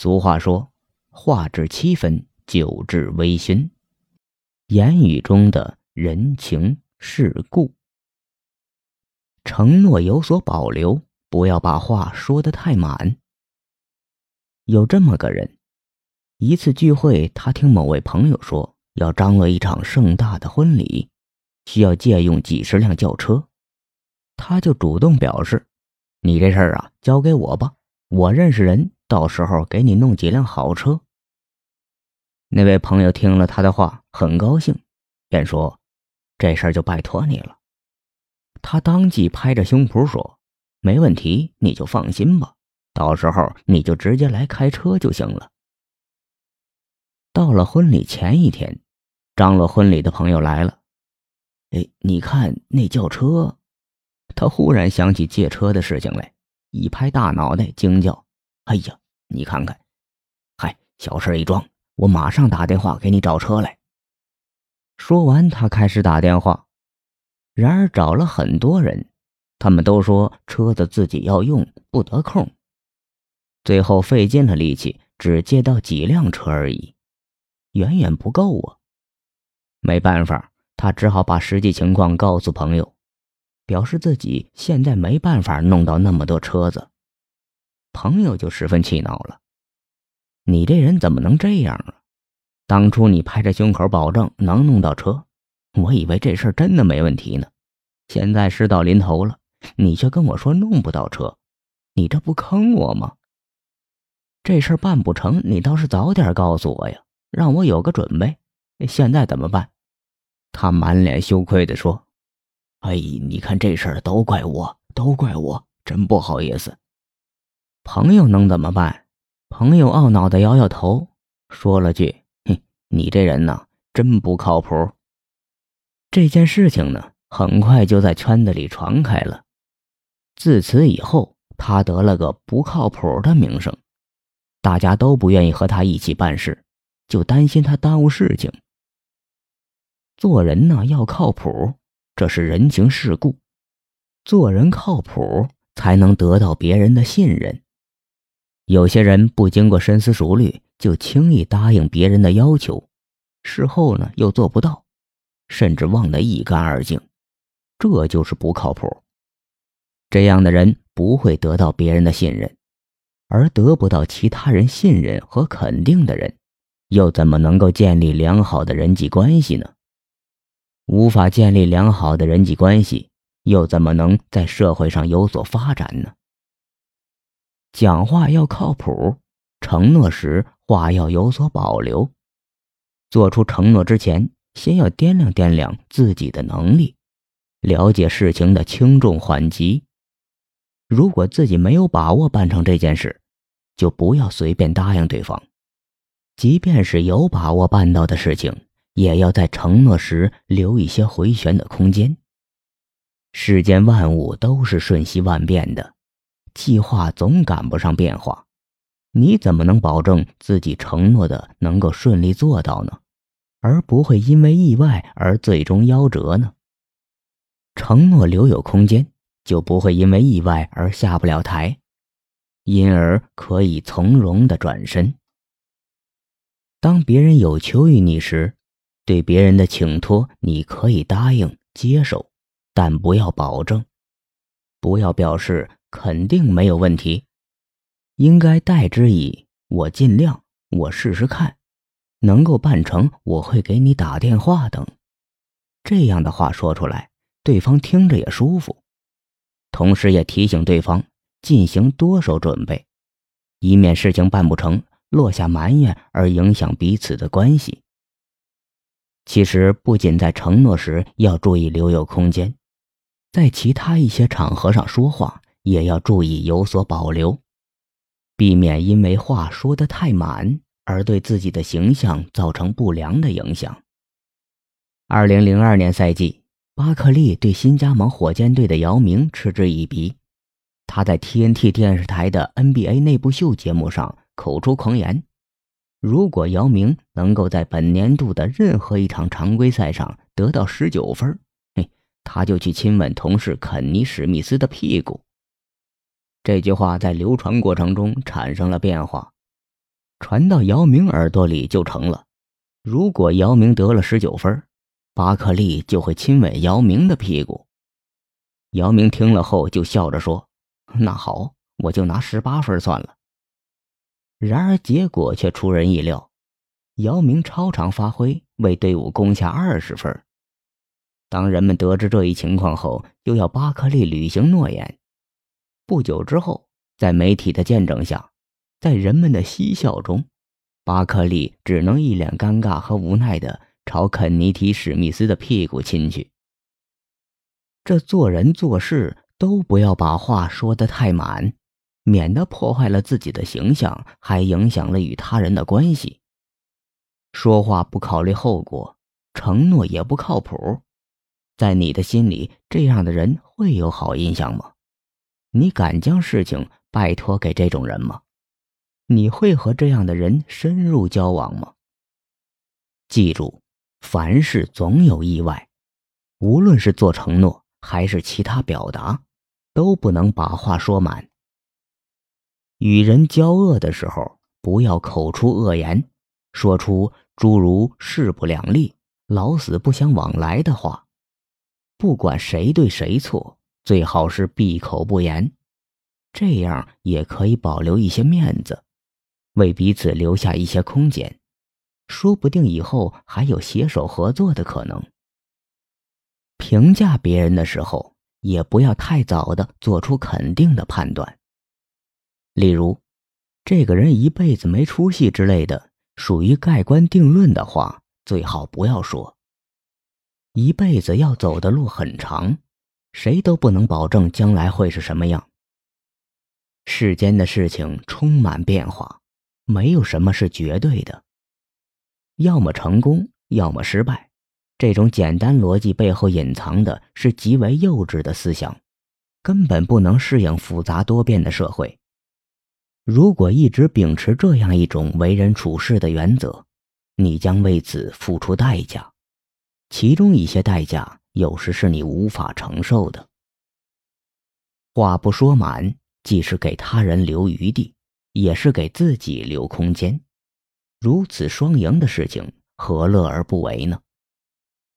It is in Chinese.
俗话说：“话至七分，酒至微醺。”言语中的人情世故，承诺有所保留，不要把话说得太满。有这么个人，一次聚会，他听某位朋友说要张罗一场盛大的婚礼，需要借用几十辆轿车，他就主动表示：“你这事儿啊，交给我吧，我认识人，到时候给你弄几辆好车。”那位朋友听了他的话，很高兴，便说：“这事儿就拜托你了。”他当即拍着胸脯说：“没问题，你就放心吧。”到时候你就直接来开车就行了。到了婚礼前一天，张罗婚礼的朋友来了。哎，你看那轿车，他忽然想起借车的事情来，一拍大脑袋，惊叫：“哎呀，你看看！嗨，小事一桩，我马上打电话给你找车来。”说完，他开始打电话。然而找了很多人，他们都说车子自己要用，不得空。最后费尽了力气，只借到几辆车而已，远远不够啊！没办法，他只好把实际情况告诉朋友，表示自己现在没办法弄到那么多车子。朋友就十分气恼了：“你这人怎么能这样啊？当初你拍着胸口保证能弄到车，我以为这事儿真的没问题呢。现在事到临头了，你却跟我说弄不到车，你这不坑我吗？”这事儿办不成，你倒是早点告诉我呀，让我有个准备。现在怎么办？他满脸羞愧地说：“哎，你看这事儿都怪我，都怪我，真不好意思。”朋友能怎么办？朋友懊恼的摇摇头，说了句：“哼，你这人呢，真不靠谱。”这件事情呢，很快就在圈子里传开了。自此以后，他得了个不靠谱的名声。大家都不愿意和他一起办事，就担心他耽误事情。做人呢要靠谱，这是人情世故。做人靠谱，才能得到别人的信任。有些人不经过深思熟虑，就轻易答应别人的要求，事后呢又做不到，甚至忘得一干二净，这就是不靠谱。这样的人不会得到别人的信任。而得不到其他人信任和肯定的人，又怎么能够建立良好的人际关系呢？无法建立良好的人际关系，又怎么能在社会上有所发展呢？讲话要靠谱，承诺时话要有所保留。做出承诺之前，先要掂量掂量自己的能力，了解事情的轻重缓急。如果自己没有把握办成这件事，就不要随便答应对方。即便是有把握办到的事情，也要在承诺时留一些回旋的空间。世间万物都是瞬息万变的，计划总赶不上变化。你怎么能保证自己承诺的能够顺利做到呢？而不会因为意外而最终夭折呢？承诺留有空间。就不会因为意外而下不了台，因而可以从容的转身。当别人有求于你时，对别人的请托你可以答应接受，但不要保证，不要表示肯定没有问题，应该代之以我尽量，我试试看，能够办成我会给你打电话等。这样的话说出来，对方听着也舒服。同时也提醒对方进行多手准备，以免事情办不成，落下埋怨而影响彼此的关系。其实，不仅在承诺时要注意留有空间，在其他一些场合上说话也要注意有所保留，避免因为话说得太满而对自己的形象造成不良的影响。二零零二年赛季。巴克利对新加盟火箭队的姚明嗤之以鼻，他在 TNT 电视台的 NBA 内部秀节目上口出狂言：如果姚明能够在本年度的任何一场常规赛上得到十九分，嘿，他就去亲吻同事肯尼·史密斯的屁股。这句话在流传过程中产生了变化，传到姚明耳朵里就成了。如果姚明得了十九分，巴克利就会亲吻姚明的屁股。姚明听了后就笑着说：“那好，我就拿十八分算了。”然而结果却出人意料，姚明超常发挥，为队伍攻下二十分。当人们得知这一情况后，又要巴克利履行诺言。不久之后，在媒体的见证下，在人们的嬉笑中，巴克利只能一脸尴尬和无奈的朝肯尼提·史密斯的屁股亲去。这做人做事都不要把话说得太满，免得破坏了自己的形象，还影响了与他人的关系。说话不考虑后果，承诺也不靠谱。在你的心里，这样的人会有好印象吗？你敢将事情拜托给这种人吗？你会和这样的人深入交往吗？记住，凡事总有意外，无论是做承诺还是其他表达，都不能把话说满。与人交恶的时候，不要口出恶言，说出诸如势不两立、老死不相往来的话。不管谁对谁错，最好是闭口不言，这样也可以保留一些面子，为彼此留下一些空间，说不定以后还有携手合作的可能。评价别人的时候，也不要太早的做出肯定的判断。例如，这个人一辈子没出息之类的，属于盖棺定论的话，最好不要说。一辈子要走的路很长，谁都不能保证将来会是什么样。世间的事情充满变化，没有什么是绝对的。要么成功，要么失败。这种简单逻辑背后隐藏的是极为幼稚的思想，根本不能适应复杂多变的社会。如果一直秉持这样一种为人处事的原则，你将为此付出代价。其中一些代价，有时是你无法承受的。话不说满，既是给他人留余地，也是给自己留空间。如此双赢的事情，何乐而不为呢？